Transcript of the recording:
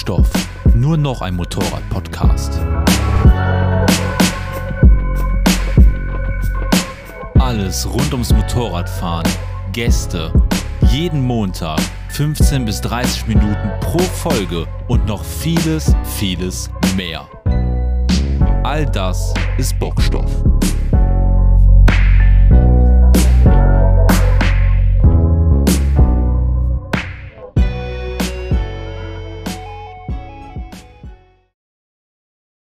Bockstoff, nur noch ein Motorrad-Podcast. Alles rund ums Motorradfahren, Gäste, jeden Montag 15 bis 30 Minuten pro Folge und noch vieles, vieles mehr. All das ist Bockstoff.